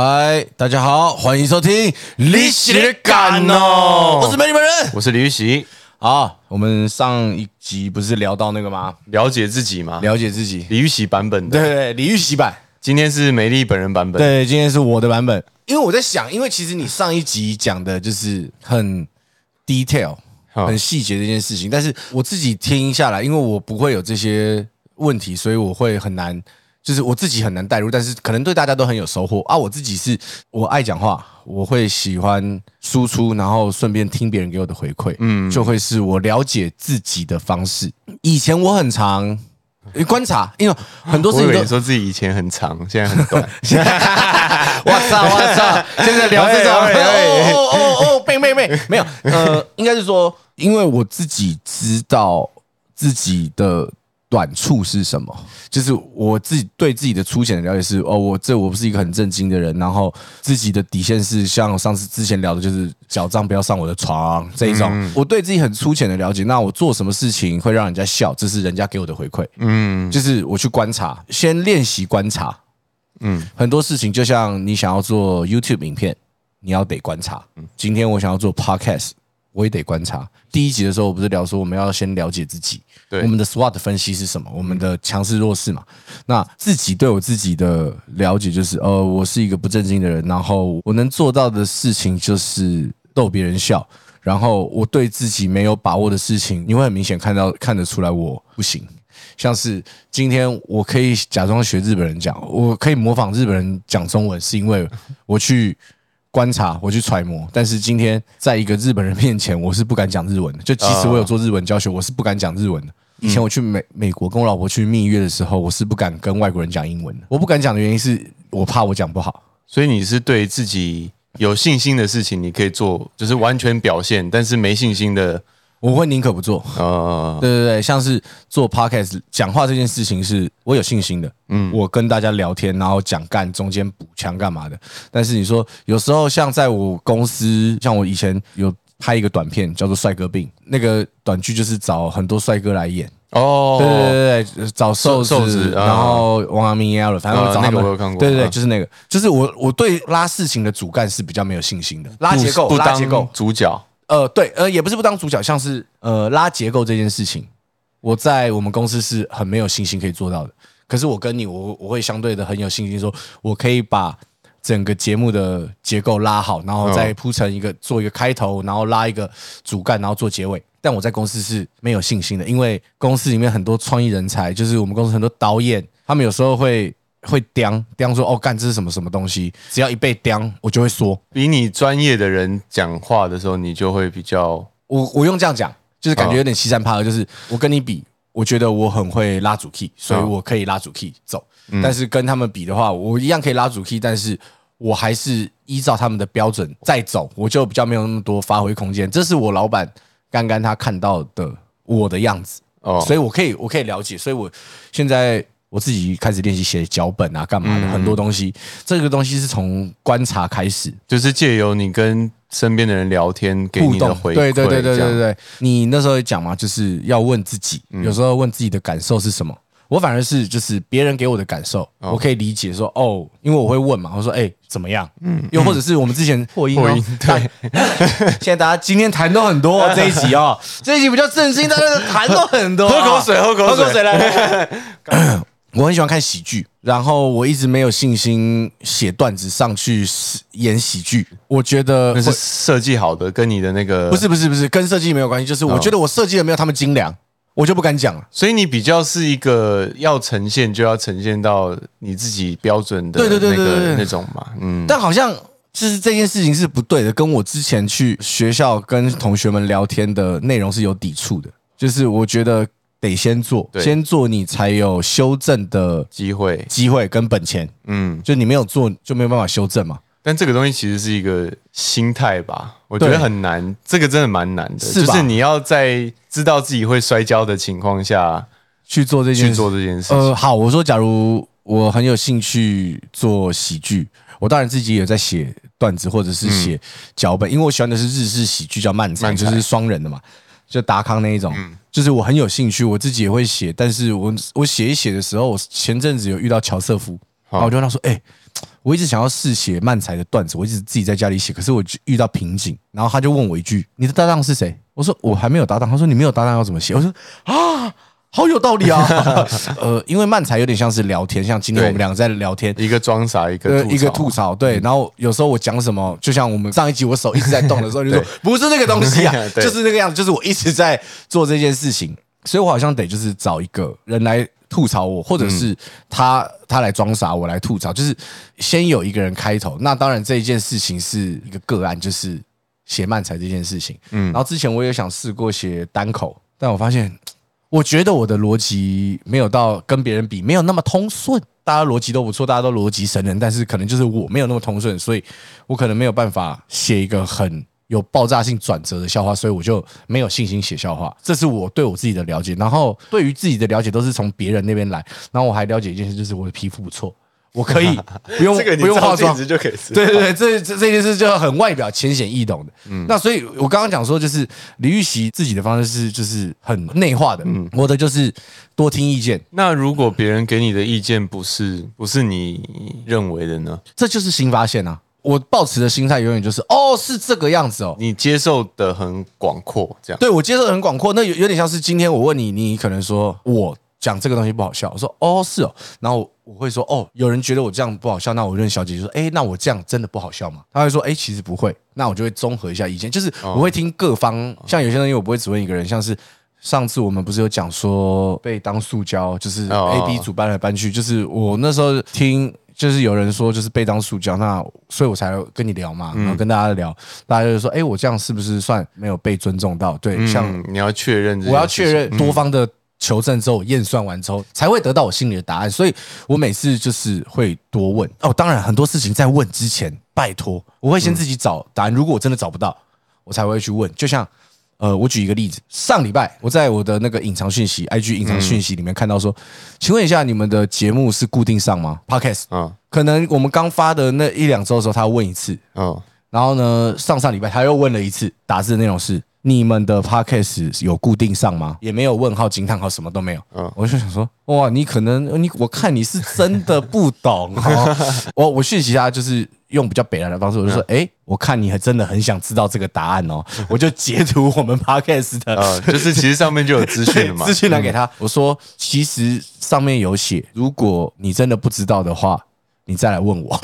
哎，大家好，欢迎收听《历史的感哦》，我是美女本人，我是李玉玺。好，我们上一集不是聊到那个吗？了解自己吗？了解自己，李玉玺版本的。对对，李玉玺版。今天是美丽本人版本。对，今天是我的版本。因为我在想，因为其实你上一集讲的就是很 detail、很细节这件事情，但是我自己听下来，因为我不会有这些问题，所以我会很难。就是我自己很难代入，但是可能对大家都很有收获啊！我自己是我爱讲话，我会喜欢输出，然后顺便听别人给我的回馈，嗯，就会是我了解自己的方式。以前我很常观察，因为很多事情都说自己以前很长，现在很短。我操我操！现在聊这种哦哦哦哦，妹妹妹，没有呃，应该是说，因为我自己知道自己的。短处是什么？就是我自己对自己的粗浅的了解是哦，我这我不是一个很正经的人，然后自己的底线是像上次之前聊的，就是小账不要上我的床这一种。我对自己很粗浅的了解，那我做什么事情会让人家笑，这是人家给我的回馈。嗯，就是我去观察，先练习观察。嗯，很多事情就像你想要做 YouTube 影片，你要得观察。今天我想要做 Podcast。我也得观察。第一集的时候，我不是聊说我们要先了解自己，对我们的 SWOT 分析是什么，我们的强势弱势嘛。那自己对我自己的了解就是，呃，我是一个不正经的人，然后我能做到的事情就是逗别人笑。然后我对自己没有把握的事情，你会很明显看到看得出来我不行。像是今天我可以假装学日本人讲，我可以模仿日本人讲中文，是因为我去。观察，我去揣摩，但是今天在一个日本人面前，我是不敢讲日文的。就即使我有做日文教学，我是不敢讲日文的。以前我去美美国跟我老婆去蜜月的时候，我是不敢跟外国人讲英文的。我不敢讲的原因是我怕我讲不好。所以你是对自己有信心的事情，你可以做，就是完全表现；但是没信心的。我会宁可不做啊！对对对，像是做 podcast 讲话这件事情，是我有信心的。嗯，我跟大家聊天，然后讲干，中间补枪干嘛的？但是你说有时候像在我公司，像我以前有拍一个短片叫做《帅哥病》，那个短剧就是找很多帅哥来演哦。对对对对，找瘦子，然后王阳明也有了，反正找他们。对对对，就是那个，就是我我对拉事情的主干是比较没有信心的，拉结构，拉结构，主角。呃，对，呃，也不是不当主角，像是呃拉结构这件事情，我在我们公司是很没有信心可以做到的。可是我跟你，我我会相对的很有信心，说我可以把整个节目的结构拉好，然后再铺成一个做一个开头，然后拉一个主干，然后做结尾。但我在公司是没有信心的，因为公司里面很多创意人才，就是我们公司很多导演，他们有时候会。会刁刁说哦干这是什么什么东西？只要一被刁，我就会说。比你专业的人讲话的时候，你就会比较我我用这样讲，就是感觉有点欺善怕恶。就是我跟你比，我觉得我很会拉主 key，所以我可以拉主 key 走。但是跟他们比的话，我一样可以拉主 key，但是我还是依照他们的标准再走，我就比较没有那么多发挥空间。这是我老板刚刚他看到的我的样子哦，所以我可以我可以了解，所以我现在。我自己开始练习写脚本啊，干嘛的很多东西。这个东西是从观察开始，就是借由你跟身边的人聊天，给你的回馈。对对对对对对，你那时候也讲嘛，就是要问自己，有时候问自己的感受是什么。我反而是就是别人给我的感受，我可以理解说哦，因为我会问嘛，我说哎怎么样？嗯，又或者是我们之前破音，破音对。现在大家今天谈都很多 这一集哦，这一集比较正经，大家谈都很多。喝口水，喝口水，喝口水来。我很喜欢看喜剧，然后我一直没有信心写段子上去演喜剧。我觉得那是设计好的，跟你的那个不是不是不是跟设计没有关系，就是我觉得我设计的没有他们精良，我就不敢讲了。所以你比较是一个要呈现就要呈现到你自己标准的对对对对对那种嘛，嗯。但好像就是这件事情是不对的，跟我之前去学校跟同学们聊天的内容是有抵触的。就是我觉得。得先做，先做你才有修正的机会，机会跟本钱。嗯，就你没有做，就没有办法修正嘛。但这个东西其实是一个心态吧，我觉得很难，这个真的蛮难的。是就是你要在知道自己会摔跤的情况下去做这件去做这件事。呃，好，我说，假如我很有兴趣做喜剧，我当然自己也在写段子或者是写脚本，因为我喜欢的是日式喜剧，叫漫才，就是双人的嘛。就达康那一种，就是我很有兴趣，我自己也会写。但是我我写一写的时候，我前阵子有遇到乔瑟夫，然后我就跟他说：“哎，我一直想要试写漫才的段子，我一直自己在家里写，可是我遇到瓶颈，然后他就问我一句：“你的搭档是谁？”我说：“我还没有搭档。”他说：“你没有搭档要怎么写？”我说：“啊。”好有道理啊！呃，因为漫才有点像是聊天，像今天我们两个在聊天，一个装傻，一个一个吐槽，对。然后有时候我讲什么，就像我们上一集我手一直在动的时候，就说 不是那个东西啊，就是那个样子，就是我一直在做这件事情，所以我好像得就是找一个人来吐槽我，或者是他他来装傻，我来吐槽，就是先有一个人开头。那当然这一件事情是一个个案，就是写漫才这件事情。嗯，然后之前我也想试过写单口，但我发现。我觉得我的逻辑没有到跟别人比没有那么通顺，大家逻辑都不错，大家都逻辑神人，但是可能就是我没有那么通顺，所以我可能没有办法写一个很有爆炸性转折的笑话，所以我就没有信心写笑话。这是我对我自己的了解，然后对于自己的了解都是从别人那边来，然后我还了解一件事，就是我的皮肤不错。我可以 不用不用化妆就可以。对对对，这这这件事就很外表浅显易懂的。嗯，那所以我刚刚讲说，就是李玉玺自己的方式是就是很内化的。嗯，我的就是多听意见。那如果别人给你的意见不是不是你认为的呢？这就是新发现啊！我抱持的心态永远就是哦，是这个样子哦。你接受的很广阔，这样对我接受的很广阔。那有有点像是今天我问你，你可能说我。讲这个东西不好笑，我说哦是哦，然后我会说哦，有人觉得我这样不好笑，那我认小姐就说，哎，那我这样真的不好笑吗？她会说，哎，其实不会，那我就会综合一下意见，就是我会听各方，像有些东西我不会只问一个人，像是上次我们不是有讲说被当塑胶，就是 A B 组搬来搬去，就是我那时候听，就是有人说就是被当塑胶，那所以我才跟你聊嘛，然后跟大家聊，大家就说，哎，我这样是不是算没有被尊重到？对，像你要确认，我要确认多方的。求证之后，验算完之后，才会得到我心里的答案。所以我每次就是会多问哦。当然，很多事情在问之前，拜托，我会先自己找答案。如果我真的找不到，我才会去问。就像呃，我举一个例子，上礼拜我在我的那个隐藏讯息 IG 隐藏讯息里面看到说，请问一下，你们的节目是固定上吗？Podcast 嗯，可能我们刚发的那一两周的时候，他问一次，嗯，然后呢，上上礼拜他又问了一次，打字的内容是。你们的 podcast 有固定上吗？也没有问号、惊叹号，什么都没有。嗯，我就想说，哇，你可能你我看你是真的不懂。我我讯息他就是用比较北南的方式，我就说，哎，我看你还真的很想知道这个答案哦。我就截图我们 podcast 的，就是其实上面就有资讯嘛，资讯来给他。我说，其实上面有写，如果你真的不知道的话，你再来问我。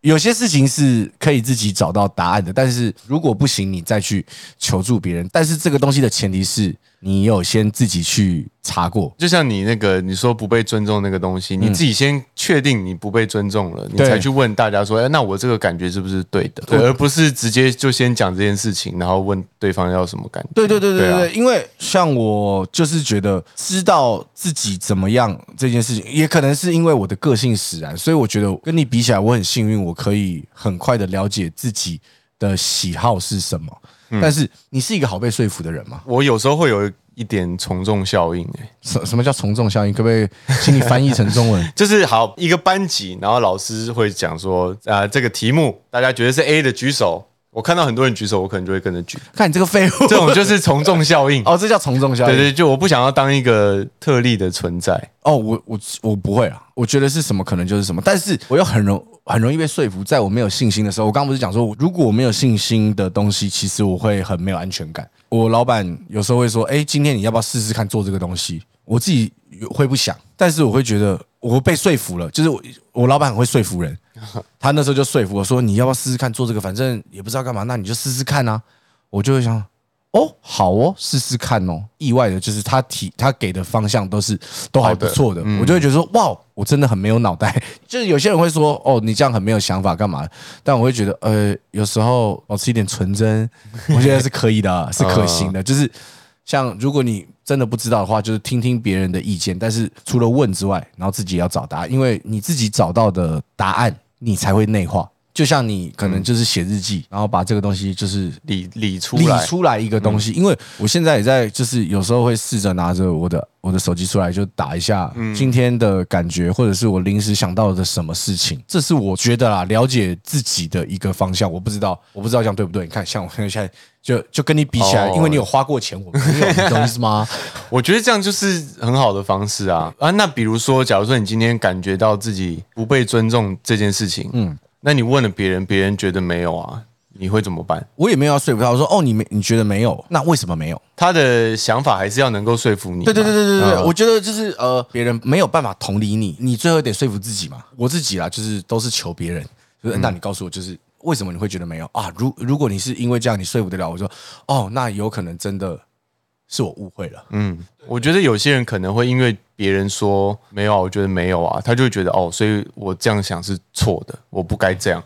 有些事情是可以自己找到答案的，但是如果不行，你再去求助别人。但是这个东西的前提是。你有先自己去查过，就像你那个你说不被尊重那个东西，你自己先确定你不被尊重了，你才去问大家说，哎，那我这个感觉是不是对的？对，而不是直接就先讲这件事情，然后问对方要什么感觉。对对对对对，因为像我就是觉得知道自己怎么样这件事情，也可能是因为我的个性使然，所以我觉得跟你比起来，我很幸运，我可以很快的了解自己的喜好是什么。但是你是一个好被说服的人吗？我有时候会有一点从众效应，哎，什什么叫从众效应？可不可以请你翻译成中文？就是好一个班级，然后老师会讲说，啊，这个题目大家觉得是 A 的举手。我看到很多人举手，我可能就会跟着举。看你这个废物，这种就是从众效应。哦，这叫从众效应。对对，就我不想要当一个特例的存在。哦，我我我不会啊，我觉得是什么可能就是什么，但是我又很容很容易被说服。在我没有信心的时候，我刚不是讲说，如果我没有信心的东西，其实我会很没有安全感。我老板有时候会说：“哎，今天你要不要试试看做这个东西？”我自己会不想，但是我会觉得我被说服了。就是我我老板很会说服人。他那时候就说服我说：“你要不要试试看做这个？反正也不知道干嘛，那你就试试看啊！”我就会想：“哦，好哦，试试看哦。”意外的就是他提他给的方向都是都还不错的，我就会觉得说：“哇，我真的很没有脑袋。”就是有些人会说：“哦，你这样很没有想法，干嘛？”但我会觉得，呃，有时候保持一点纯真，我觉得是可以的，是可行的。就是像如果你真的不知道的话，就是听听别人的意见，但是除了问之外，然后自己要找答案，因为你自己找到的答案。你才会内化，就像你可能就是写日记，然后把这个东西就是理理出理来，出来一个东西。因为我现在也在，就是有时候会试着拿着我的我的手机出来，就打一下今天的感觉，或者是我临时想到的什么事情。这是我觉得啦，了解自己的一个方向。我不知道，我不知道这样对不对？你看，像我现在就就跟你比起来，哦因为你有花过钱，我没有，你懂意思吗？我觉得这样就是很好的方式啊啊！那比如说，假如说你今天感觉到自己不被尊重这件事情，嗯，那你问了别人，别人觉得没有啊，你会怎么办？我也没有要说服他，我说哦，你没你觉得没有？那为什么没有？他的想法还是要能够说服你嘛。对对对对对对，嗯我觉得就是呃，别人没有办法同理你，你最后得说服自己嘛。我自己啦，就是都是求别人，就是、那你告诉我，就是为什么你会觉得没有啊？如如果你是因为这样你说服得了，我说哦，那有可能真的是我误会了。嗯，我觉得有些人可能会因为别人说没有啊，我觉得没有啊，他就会觉得哦，所以我这样想是错的，我不该这样。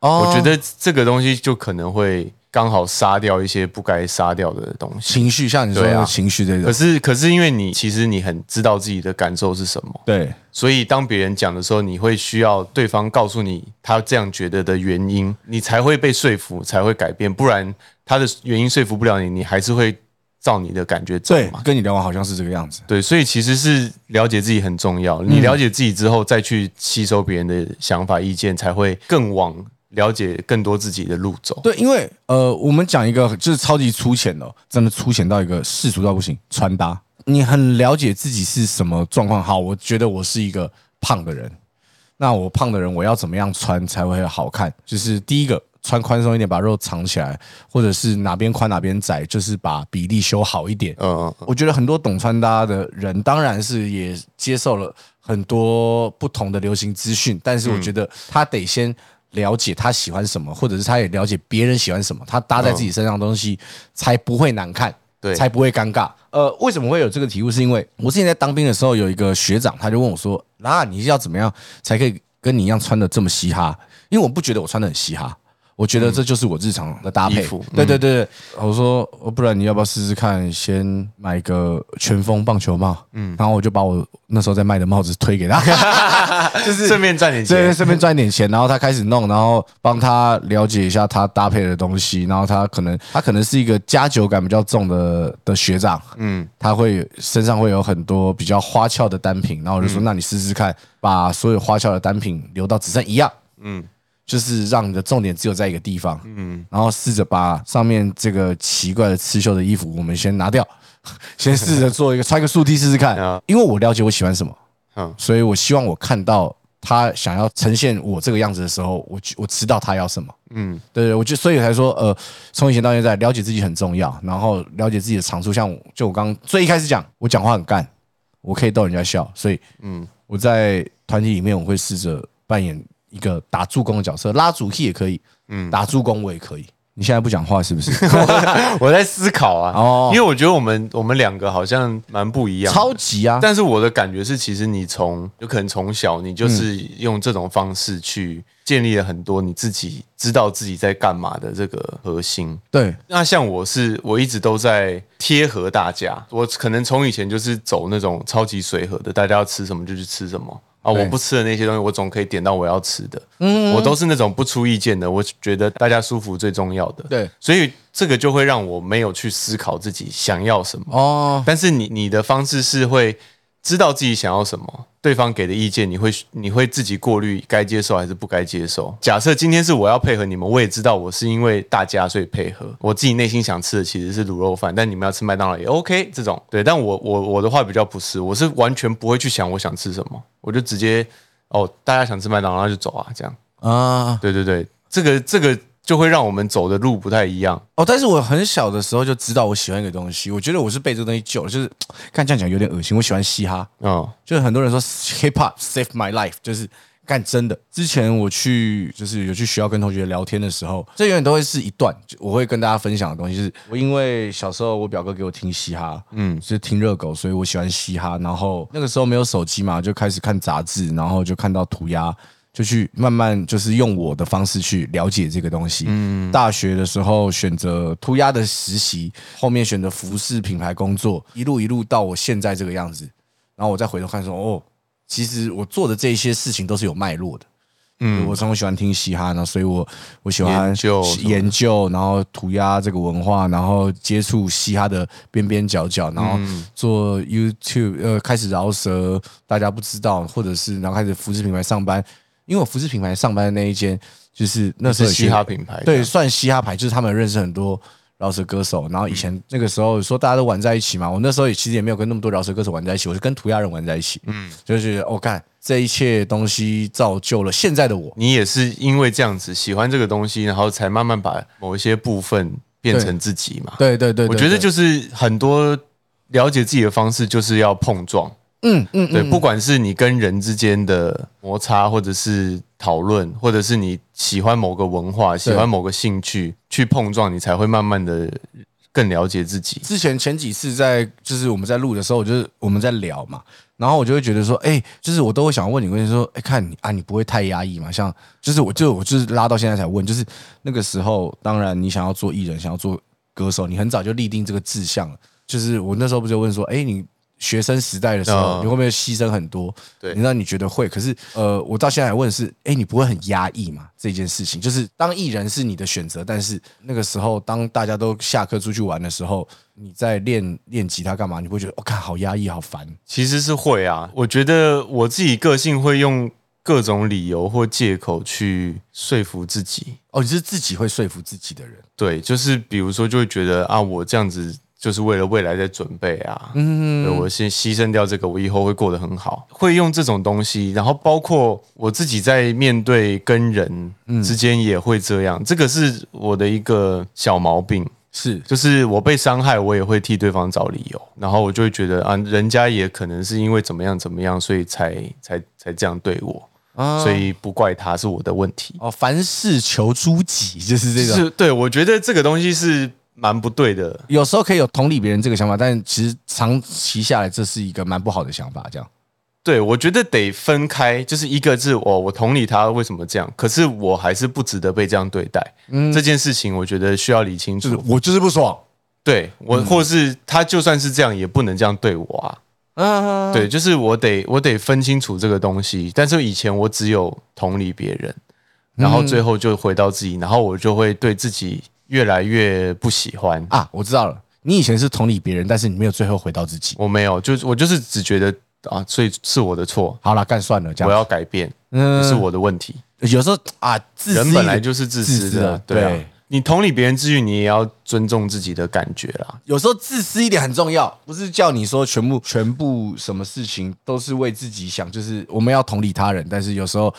哦我觉得这个东西就可能会刚好杀掉一些不该杀掉的东西。情绪像你说对啊的情绪这种可，是可是因为你其实你很知道自己的感受是什么，对所以当别人讲的时候，你会需要对方告诉你他这样觉得的原因，你才会被说服，才会改变。不然他的原因说服不了你，你还是会照你的感觉走对嘛。，跟你聊完好像是这个样子。对，所以其实是了解自己很重要。嗯你了解自己之后，再去吸收别人的想法、意见，才会更往了解更多自己的路走。对，因为呃，我们讲一个就是超级粗浅的哦，真的粗浅到一个世俗到不行，穿搭。你很了解自己是什么状况。好，我觉得我是一个胖的人，那我胖的人我要怎么样穿才会好看？就是第一个，穿宽松一点，把肉藏起来，或者是哪边宽哪边窄，就是把比例修好一点。嗯嗯，我觉得很多懂穿搭的人，当然是也接受了很多不同的流行资讯，但是我觉得他得先了解他喜欢什么，或者是他也了解别人喜欢什么，他搭在自己身上的东西才不会难看，对才不会尴尬。呃，为什么会有这个题目？是因为我之前在当兵的时候，有一个学长，他就问我说：“啊，你要怎么样才可以跟你一样穿的这么嘻哈？”因为我不觉得我穿的很嘻哈。我觉得这就是我日常的搭配。对对对对，我说，哦不然你要不要试试看？先买个全风棒球帽，嗯，然后我就把我那时候在卖的帽子推给他，就是顺便赚点对，钱。顺便赚点钱，然后他开始弄，然后帮他了解一下他搭配的东西，然后他可能他可能是一个加酒感比较重的的学长，嗯，他会身上会有很多比较花俏的单品，然后我就说，那你试试看，把所有花俏的单品留到只剩一样，嗯就是让你的重点只有在一个地方，嗯，然后试着把上面这个奇怪的刺绣的衣服我们先拿掉，先试着做一个穿个竖 T 试试看。啊，因为我了解我喜欢什么，嗯所以我希望我看到他想要呈现我这个样子的时候，我我知道他要什么。嗯，对对，我就所以才说，呃，从以前到现在，了解自己很重要，然后了解自己的长处。像我就我刚最一开始讲，我讲话很干，我可以逗人家笑，所以嗯，我在团体里面我会试着扮演一个打助攻的角色，拉主 key 也可以，嗯，打助攻我也可以。你现在不讲话是不是？我在思考啊，哦因为我觉得我们我们两个好像蛮不一样，超级啊！但是我的感觉是，其实你从有可能从小你就是用这种方式去建立了很多你自己知道自己在干嘛的这个核心。对，那像我是我一直都在贴合大家，我可能从以前就是走那种超级随和的，大家要吃什么就去吃什么啊，我不吃的那些东西，我总可以点到我要吃的。嗯，我都是那种不出意见的，我觉得大家舒服最重要的。对，所以这个就会让我没有去思考自己想要什么。哦，但是你你的方式是会知道自己想要什么，对方给的意见你会你会自己过滤该接受还是不该接受。假设今天是我要配合你们，我也知道我是因为大家所以配合，我自己内心想吃的其实是卤肉饭，但你们要吃麦当劳也 OK 这种对。但我我我的话比较不是，我是完全不会去想我想吃什么，我就直接哦大家想吃麦当劳那就走啊这样。啊，对对对，这个这个就会让我们走的路不太一样。哦，但是我很小的时候就知道我喜欢一个东西，我觉得我是被这个东西救了，就是 看这样讲有点恶心，我喜欢嘻哈，嗯就是很多人说 hip hop save my life，就是干真的。之前我去就是有去学校跟同学聊天的时候，这永远都会是一段我会跟大家分享的东西。就是我因为小时候我表哥给我听嘻哈，嗯，是听热狗，所以我喜欢嘻哈。然后那个时候没有手机嘛，就开始看杂志，然后就看到涂鸦。就去慢慢就是用我的方式去了解这个东西。嗯，大学的时候选择涂鸦的实习，后面选择服饰品牌工作，一路一路到我现在这个样子。然后我再回头看说，哦，其实我做的这些事情都是有脉络的。嗯，我从小喜欢听嘻哈呢，所以我我喜欢研究研究，然后涂鸦这个文化，然后接触嘻哈的边边角角，然后做 YouTube，呃，开始饶舌，大家不知道，或者是然后开始服饰品牌上班，因为我服饰品牌上班的那一间就是那是嘻哈品牌，对，算嘻哈牌，就是他们认识很多。饶舌歌手，然后以前那个时候说大家都玩在一起嘛，我那时候也其实也没有跟那么多饶舌歌手玩在一起，我是跟涂鸦人玩在一起，嗯，就是我看这一切东西造就了现在的我。你也是因为这样子喜欢这个东西，然后才慢慢把某一些部分变成自己嘛？对对对，我觉得就是很多了解自己的方式就是要碰撞。嗯嗯，对，不管是你跟人之间的摩擦，或者是讨论，或者是你喜欢某个文化、喜欢某个兴趣，去碰撞，你才会慢慢的更了解自己。之前前几次在就是我们在录的时候，就是我们在聊嘛，然后我就会觉得说，哎，就是我都会想问你，问题说，哎，看你啊，你不会太压抑嘛？像就是我就我就是拉到现在才问，就是那个时候，当然你想要做艺人，想要做歌手，你很早就立定这个志向了。就是我那时候不就问说，哎，你。学生时代的时候，你会不会牺牲很多？对，你让你觉得会。可是，呃，我到现在问是，哎，你不会很压抑吗？这件事情就是当艺人是你的选择，但是那个时候，当大家都下课出去玩的时候，你在练练吉他干嘛？你会觉得我看好压抑，好烦。其实是会啊，我觉得我自己个性会用各种理由或借口去说服自己。哦，你是自己会说服自己的人？对，就是比如说，就会觉得啊，我这样子。就是为了未来在准备啊，嗯，我先牺牲掉这个，我以后会过得很好，会用这种东西，然后包括我自己在面对跟人之间也会这样，这个是我的一个小毛病，是，就是我被伤害，我也会替对方找理由，然后我就会觉得啊，人家也可能是因为怎么样怎么样，所以才才才这样对我，所以不怪他是我的问题。哦，凡事求诸己就是这种，是对，我觉得这个东西是。蛮不对的，有时候可以有同理别人这个想法，但其实长期下来，这是一个蛮不好的想法。这样，对我觉得得分开，就是一个是我我同理他为什么这样，可是我还是不值得被这样对待。嗯，这件事情我觉得需要理清楚。我就是不爽，对我，或是他就算是这样，也不能这样对我啊。嗯，对，就是我得我得分清楚这个东西。但是以前我只有同理别人，然后最后就回到自己，然后我就会对自己。越来越不喜欢啊！我知道了，你以前是同理别人，但是你没有最后回到自己。我没有，就是我就是只觉得啊，所以是我的错。好了，干算了，这样我要改变，嗯，是我的问题。有时候啊，自人本来就是自私的，对。你同理别人之余，你也要尊重自己的感觉啦。有时候自私一点很重要，不是叫你说全部全部什么事情都是为自己想，就是我们要同理他人，但是有时候。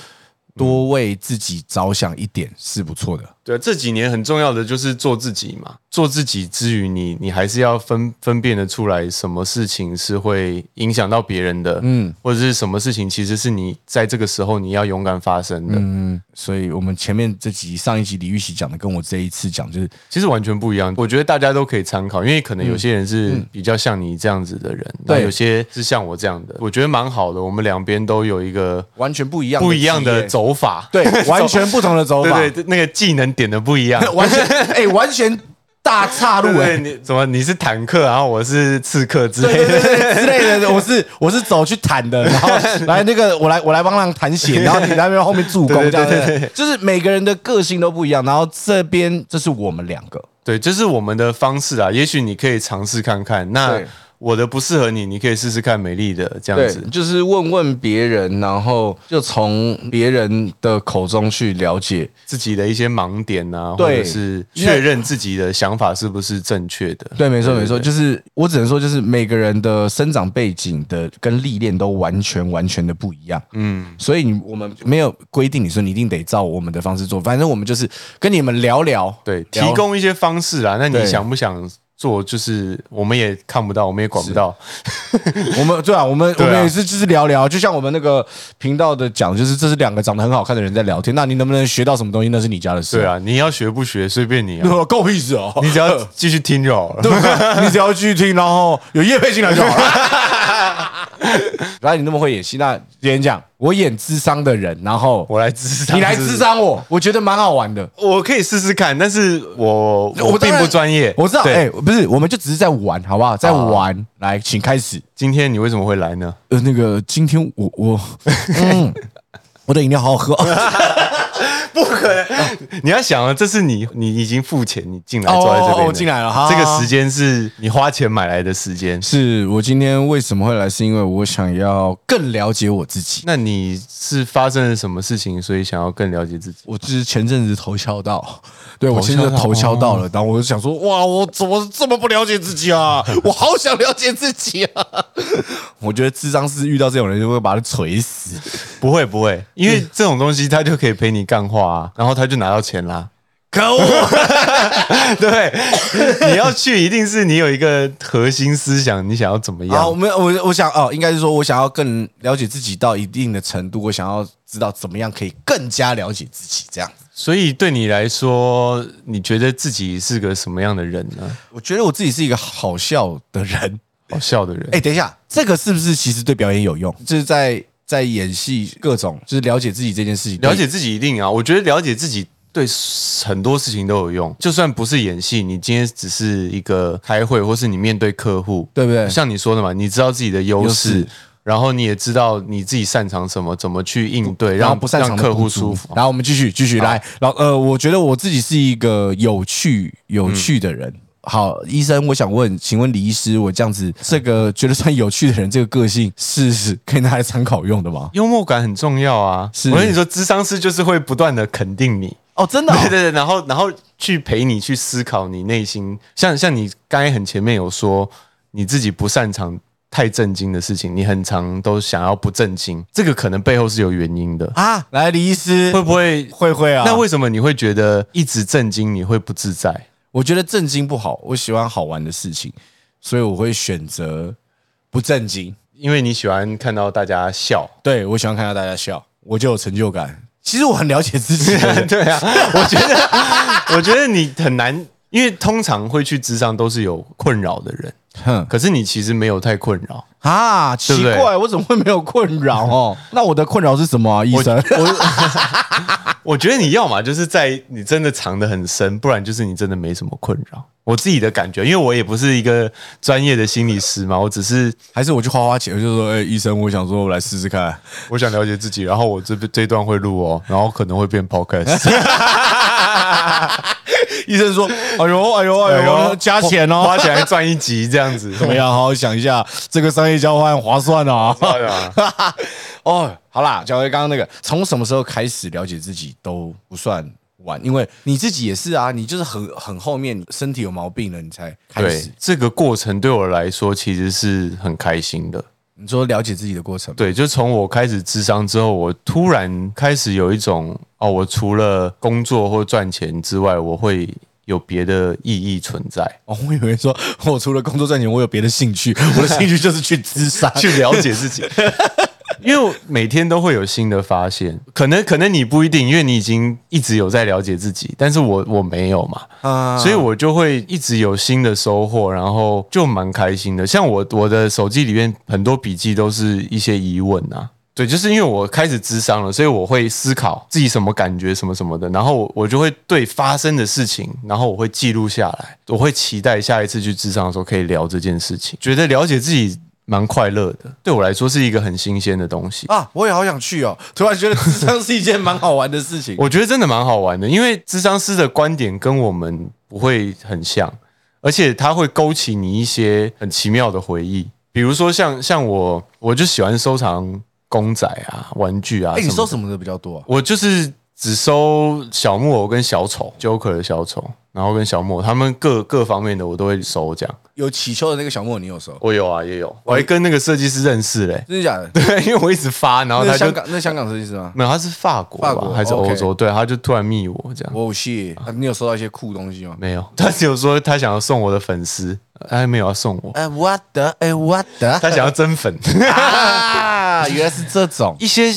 多为自己着想一点是不错的。对，这几年很重要的就是做自己嘛。做自己之余，你你还是要分分辨的出来，什么事情是会影响到别人的，嗯，或者是什么事情其实是你在这个时候你要勇敢发生的。嗯，所以我们前面这集上一集李玉玺讲的，跟我这一次讲就是其实完全不一样。我觉得大家都可以参考，因为可能有些人是比较像你这样子的人，对，有些是像我这样的，我觉得蛮好的。我们两边都有一个完全不一样不一样的走法，对，完全不同的走法，对对，那个技能点的不一样，完全哎，完全。大岔路哎，你怎么你是坦克，然后我是刺客之类的之类的，我是我是走去坦的，然后来那个我来我来帮他弹血，然后你在那边后面助攻这样子，就是每个人的个性都不一样，然后这边这是我们两个，对，这是我们的方式啊，也许你可以尝试看看那。我的不适合你，你可以试试看美丽的这样子，就是问问别人，然后就从别人的口中去了解自己的一些盲点啊，或者是确认自己的想法是不是正确的。对，没错没错，就是我只能说，就是每个人的生长背景的跟历练都完全完全的不一样。嗯，所以你我们没有规定你说你一定得照我们的方式做，反正我们就是跟你们聊聊，对，提供一些方式啊。那你想不想？做就是我们也看不到，我们也管不到。我们对啊，我们我们也是就是聊聊，就像我们那个频道的讲，就是这是两个长得很好看的人在聊天。那你能不能学到什么东西？那是你家的事。对啊，你要学不学随便你。够屁事哦！你只要继续听就好了。对你只要继续听，然后有叶配进来就好了。来，你那么会演戏，那今天讲我演智商的人，然后我来智商，你来智商我，我觉得蛮好玩的，我可以试试看，但是我我并不专业，我知道，哎，不是，我们就只是在玩，好不好？在玩，来，请开始。今天你为什么会来呢？呃，那个今天我我，我的饮料好好喝。不可能！你要想啊，这是你你已经付钱，你进来坐在这边进来了哈这个时间是你花钱买来的时间。是我今天为什么会来？是因为我想要更了解我自己。那你是发生了什么事情，所以想要更了解自己？我就是前阵子头敲到，对我现在头敲到了，然后我就想说，哇，我怎么这么不了解自己啊？我好想了解自己啊！我觉得智商是遇到这种人就会把他锤死。不会不会，因为这种东西他就可以陪你干话啊，然后他就拿到钱啦。可恶！对，你要去一定是你有一个核心思想，你想要怎么好，我样？们我我想哦，应该是说我想要更了解自己到一定的程度，我想要知道怎么样可以更加了解自己。这样子，所以对你来说，你觉得自己是个什么样的人呢？我觉得我自己是一个好笑的人。好笑的人。哎，等一下，这个是不是其实对表演有用？就是在在演戏各种，就是了解自己这件事情，了解自己一定啊，我觉得了解自己对很多事情都有用。就算不是演戏，你今天只是一个开会，或是你面对客户，对不对？像你说的嘛，你知道自己的优优势势，然后你也知道你自己擅长什么，怎么去应对，让然后不擅长让客户舒服。然后我们继续继续来，然后呃，我觉得我自己是一个有趣有趣的人。好，医生，我想问，请问李医师，我这样子这个觉得算有趣的人，这个个性是是可以拿来参考用的吗？幽默感很重要啊！是我跟你说，智商师就是会不断的肯定你，哦，真的哦、对对对，然后然后去陪你去思考你内心，像像你刚才很前面有说你自己不擅长太震惊的事情，你很常都想要不震惊，这个可能背后是有原因的，啊，来，李医师会不会？会会啊？那为什么你会觉得一直震惊你会不自在？我觉得震惊不好，我喜欢好玩的事情，所以我会选择不震惊。因为你喜欢看到大家笑，对我喜欢看到大家笑，我就有成就感。其实我很了解自己，对啊，我觉得，我觉得你很难，因为通常会去职场都是有困扰的人，哼可是你其实没有太困扰。啊，奇对不对怪，我怎么会没有困扰哦？那我的困扰是什么啊，医生？我 觉得你要嘛就是在你真的藏得很深，不然就是你真的没什么困扰。我自己的感觉，因为我也不是一个专业的心理师嘛，我只是还是我去花花钱，我就说，哎、医生，我想说，我来试试看。我想了解自己，然后我这这一段会录哦，然后可能会变 podcast，医生说，哎呦，哎呦，哎呦，加钱哦，花钱来赚一集这样子，怎么样？好好想一下，这个商业交换划算啊。对啊？哦，好啦，讲回刚刚那个，从什么时候开始了解自己都不算晚，因为你自己也是啊，你就是很很后面身体有毛病了，你才开对始。这个过程对我来说其实是很开心的。你说了解自己的过程，对，就从我开始智商之后，我突然开始有一种哦，我除了工作或赚钱之外，我会有别的意义存在。哦，我以为说我除了工作赚钱，我有别的兴趣，我的兴趣就是去自杀。去了解自己。因为每天都会有新的发现，可能可能你不一定，因为你已经一直有在了解自己，但是我我没有嘛，啊。所以我就会一直有新的收获，然后就蛮开心的。像我我的手机里面很多笔记都是一些疑问啊，对，就是因为我开始智商了，所以我会思考自己什么感觉什么什么的，然后我我就会对发生的事情，然后我会记录下来，我会期待下一次去智商的时候可以聊这件事情，觉得了解自己蛮快乐的，对我来说是一个很新鲜的东西。啊，我也好想去哦！突然觉得智商是一件蛮好玩的事情。我觉得真的蛮好玩的，因为智商师的观点跟我们不会很像，而且他会勾起你一些很奇妙的回忆，比如说像像我，我就喜欢收藏公仔啊、玩具啊。哎，你收什么的比较多啊？我就是只收小木偶跟小丑，Joker 的小丑，然后跟小木偶，他们各各方面的我都会收。这样有祈求的那个小木偶，你有收？我有啊，也有，我还跟那个设计师认识嘞、真的假的？对，因为我一直发，然后他就香港，那香港设计师吗？没有，他是法国吧法国还是欧洲？对，他就突然密我这样。我谢，啊你有收到一些酷东西吗？没有，他只有说他想要送我的粉丝，他还没有要送我，哎，我的，哎，我的，他想要增粉。啊，原来是这种。一些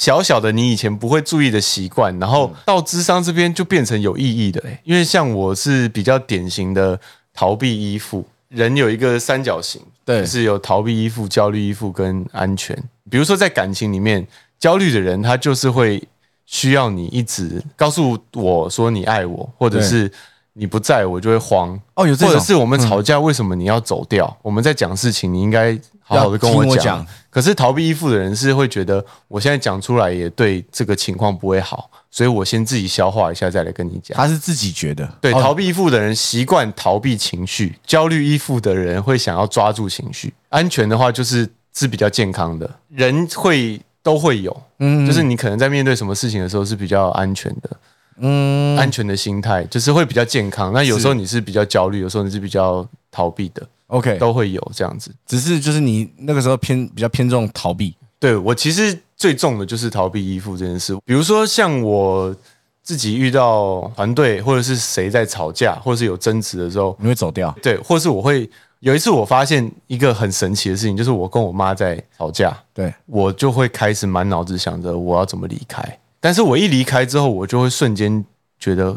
小小的你以前不会注意的习惯，然后到智商这边就变成有意义的、欸。因为像我是比较典型的逃避依附，人有一个三角形，对就是有逃避依附、焦虑依附跟安全。比如说在感情里面，焦虑的人他就是会需要你一直告诉我说你爱我，或者是你不在我就会慌。哦，有或者是我们吵架，为什么你要走掉？我们在讲事情，你应该好好的跟我讲。可是逃避依附的人是会觉得，我现在讲出来也对这个情况不会好，所以我先自己消化一下再来跟你讲。他是自己觉得对，哦逃避依附的人习惯逃避情绪，焦虑依附的人会想要抓住情绪。安全的话就是是比较健康的，人会都会有，嗯，就是你可能在面对什么事情的时候是比较安全的，嗯，安全的心态就是会比较健康。那有时候你是比较焦虑，有时候你是比较逃避的，OK，都会有这样子。只是就是你那个时候偏比较偏重逃避，对我其实最重的就是逃避依附这件事。比如说像我自己遇到团队或者是谁在吵架，或者是有争执的时候，你会走掉。对，或是我会有一次我发现一个很神奇的事情，就是我跟我妈在吵架，对，我就会开始满脑子想着我要怎么离开。但是我一离开之后，我就会瞬间觉得，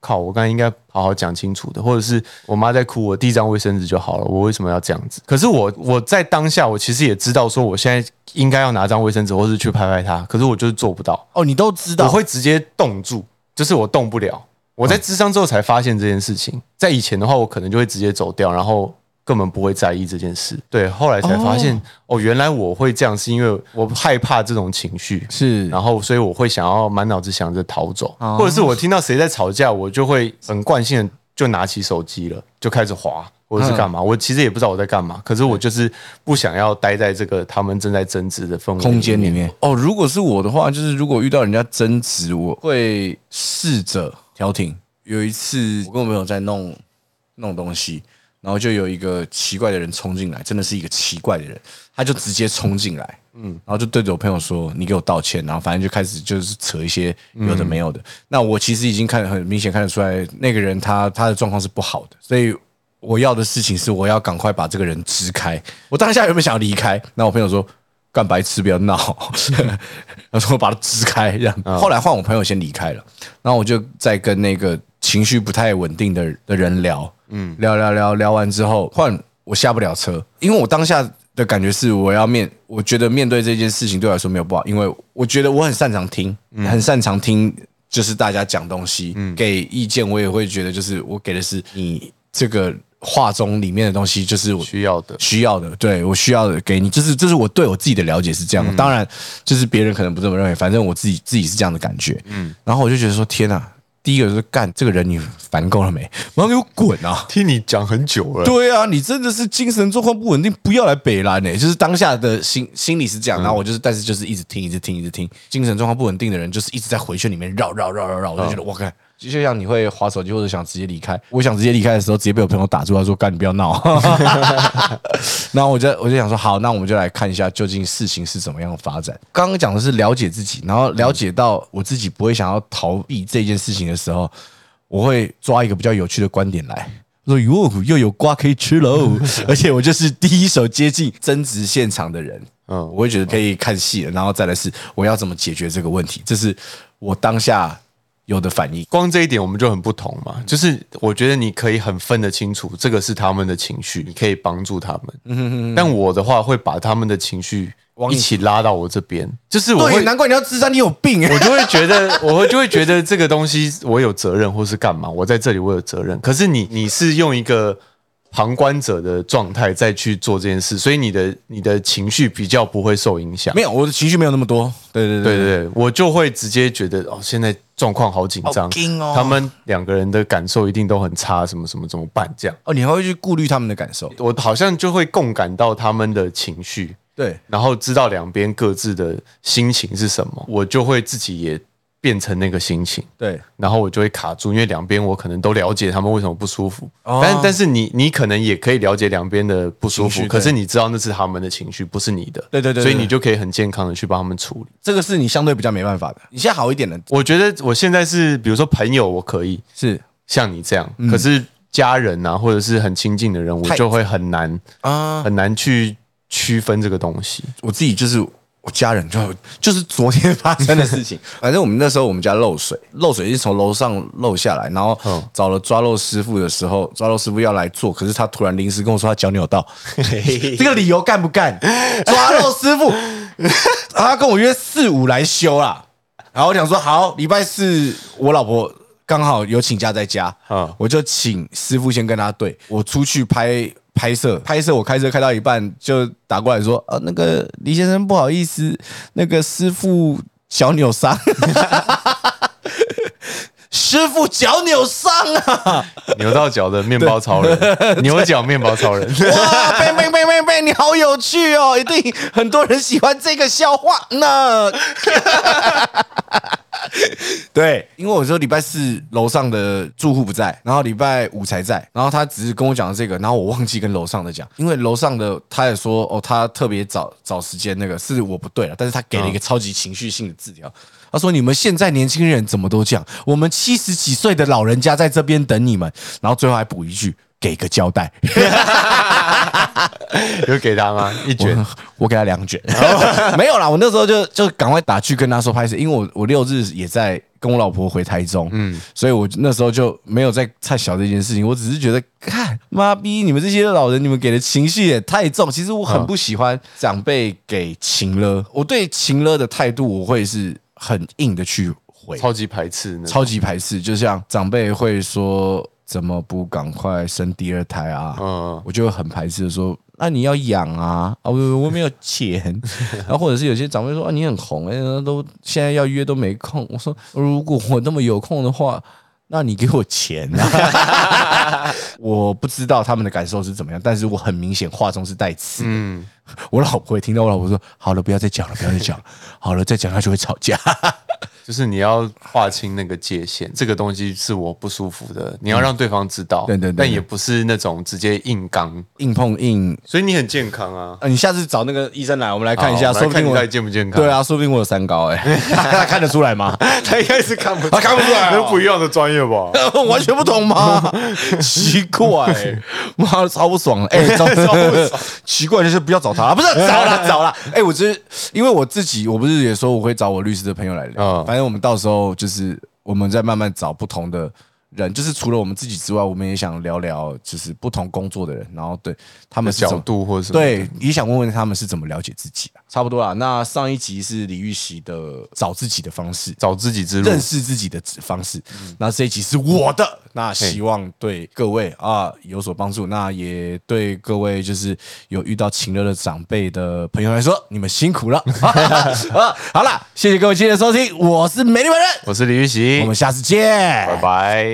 靠，我刚才应该好好讲清楚的，或者是我妈在哭，我递一张卫生纸就好了，我为什么要这样子？可是我我在当下，我其实也知道说，我现在应该要拿张卫生纸，或是去拍拍她，可是我就是做不到，哦，你都知道，我会直接冻住，就是我动不了。我在智商之后才发现这件事情，在以前的话，我可能就会直接走掉，然后根本不会在意这件事。对，后来才发现，哦原来我会这样，是因为我害怕这种情绪，是然后所以我会想要满脑子想着逃走，哦或者是我听到谁在吵架，我就会很惯性的就拿起手机了，就开始滑。或者是干嘛？我其实也不知道我在干嘛，可是我就是不想要待在这个他们正在争执的氛围空间里面。哦，如果是我的话，就是如果遇到人家争执，我会试着调停。有一次，我跟我朋友在弄弄东西，然后就有一个奇怪的人冲进来，真的是一个奇怪的人，他就直接冲进来，嗯，然后就对着我朋友说：“你给我道歉。”然后反正就开始就是扯一些有的没有的。那我其实已经看很明显看得出来，那个人他他的状况是不好的，所以我要的事情是我要赶快把这个人支开。我当下有没有想要离开？那我朋友说。干白痴，不要闹！他说把他支开，这样。后来换我朋友先离开了，然后我就在跟那个情绪不太稳定的的人聊，嗯，聊聊聊聊完之后，换我下不了车，因为我当下的感觉是我要面，我觉得面对这件事情对我来说没有不好，因为我觉得我很擅长听，很擅长听，就是大家讲东西，给意见，我也会觉得就是我给的是你这个话中里面的东西，就是我需要的。需要的，对我需要的给你，就是这是我对我自己的了解是这样的。当然，就是别人可能不这么认为，反正我自己自己是这样的感觉。嗯，然后我就觉得说，天哪！第一个就是干这个人，你烦够了没？马上给我滚啊！听你讲很久了，对啊，你真的是精神状况不稳定，不要来北兰呢、就是当下的心心理是这样，然后我就是，但是就是一直听，一直听，一直听。精神状况不稳定的人，就是一直在回圈里面绕绕绕绕绕，我就觉得我靠。就像你会划手机或者想直接离开，我想直接离开的时候，直接被我朋友打住，他说：“干，你不要闹。”然后我就我就想说，好，那我们就来看一下究竟事情是怎么样的发展。刚刚讲的是了解自己，然后了解到我自己不会想要逃避这件事情的时候，我会抓一个比较有趣的观点来。说哟，又有瓜可以吃喽！而且我就是第一手接近争执现场的人，嗯，我会觉得可以看戏了，然后再来是我要怎么解决这个问题，这是我当下有的反应。光这一点我们就很不同嘛。就是我觉得你可以很分得清楚，这个是他们的情绪，你可以帮助他们。但我的话会把他们的情绪一起拉到我这边，就是我对，会。难怪你要智商，你有病、我就会觉得，我会就会觉得这个东西我有责任，或是干嘛？我在这里我有责任。可是你你是用一个旁观者的状态再去做这件事，所以你的你的情绪比较不会受影响。没有，我的情绪没有那么多。对对对对对，我就会直接觉得哦，现在状况好紧张哦，他们两个人的感受一定都很差，什么什么怎么办？这样，哦，你还会去顾虑他们的感受。我好像就会共感到他们的情绪，对，然后知道两边各自的心情是什么，我就会自己也变成那个心情。对，然后我就会卡住，因为两边我可能都了解他们为什么不舒服，哦。但但是你你可能也可以了解两边的不舒服，可是你知道那是他们的情绪，不是你的，对对对对所以你就可以很健康的去帮他们处理。这个是你相对比较没办法的。你现在好一点了，我觉得我现在是，比如说朋友，我可以是。像你这样，可是家人啊，或者是很亲近的人，我就会很难啊，很难去区分这个东西。我自己就是我家人就就是昨天发生的事情。反正我们那时候我们家漏水，漏水是从楼上漏下来，然后嗯找了抓漏师傅的时候，抓漏师傅要来做，可是他突然临时跟我说他脚扭到，这个理由干不干？抓漏师傅，他跟我约四五来修啦。然后我想说好，礼拜四我老婆刚好有请假在家，嗯我就请师傅先跟他对，我出去拍拍摄，拍摄我开车开到一半就打过来说，呃，那个李先生不好意思，那个师傅脚扭伤。师傅脚扭伤啊！扭到脚的面包超人，牛角面包超人。哇，贝贝贝贝贝，你好有趣哦！一定很多人喜欢这个笑话呢。对，因为我说礼拜四楼上的住户不在，然后礼拜五才在，然后他只是跟我讲了这个，然后我忘记跟楼上的讲，因为楼上的他也说哦，他特别找找时间，那个是我不对了，但是他给了一个超级情绪性的字条。他说：“你们现在年轻人怎么都这样？我们七十几岁的老人家在这边等你们。”然后最后还补一句：“给个交代。”有给他吗？一卷，我给他两卷。没有啦，我那时候就就赶快打去跟他说拍摄，因为我我六日也在跟我老婆回台中，嗯，所以我那时候就没有在太小这件事情。我只是觉得，看妈逼，你们这些老人，你们给的情绪也太重。其实我很不喜欢长辈给情了，我对情了的态度，我会是。很硬的去回，超级排斥，超级排斥，就像长辈会说怎么不赶快生第二胎啊？嗯，我就很排斥的说，那你要养啊啊！我我没有钱，然后或者是有些长辈说啊，你很红哎，都现在要约都没空。我说如果我那么有空的话，那你给我钱啊！我不知道他们的感受是怎么样，但是我很明显话中是带刺。嗯。我老婆也听到我老婆说：“好了，不要再讲了，不要再讲了。好了，再讲他就会吵架。就是你要划清那个界限，这个东西是我不舒服的，你要让对方知道。对对，但也不是那种直接硬刚、硬碰硬。所以你很健康啊！你下次找那个医生来，我们来看一下，说不定我健不健康？对啊，说不定我有三高哎，他 看得出来吗？他应该是看不，他看不出来，有不一样的专业吧？完全不同吗？奇怪，妈超不爽哎，超不爽！奇怪就是不要找他，不是。找了找了，哎，我是因为我自己，我不是也说我会找我律师的朋友来聊，反正我们到时候就是我们再慢慢找不同的。人就是除了我们自己之外，我们也想聊聊，就是不同工作的人，然后对他们角度或者对，也想问问他们是怎么了解自己的。差不多啦。那上一集是李玉玺的找自己的方式，找自己之路，认识自己的方式。那这一集是我的，那希望对各位啊有所帮助。那也对各位就是有遇到情乐的长辈的朋友来说，你们辛苦了。好了，谢谢各位今天的收听，我是美丽本人，我是李玉玺，我们下次见，拜拜。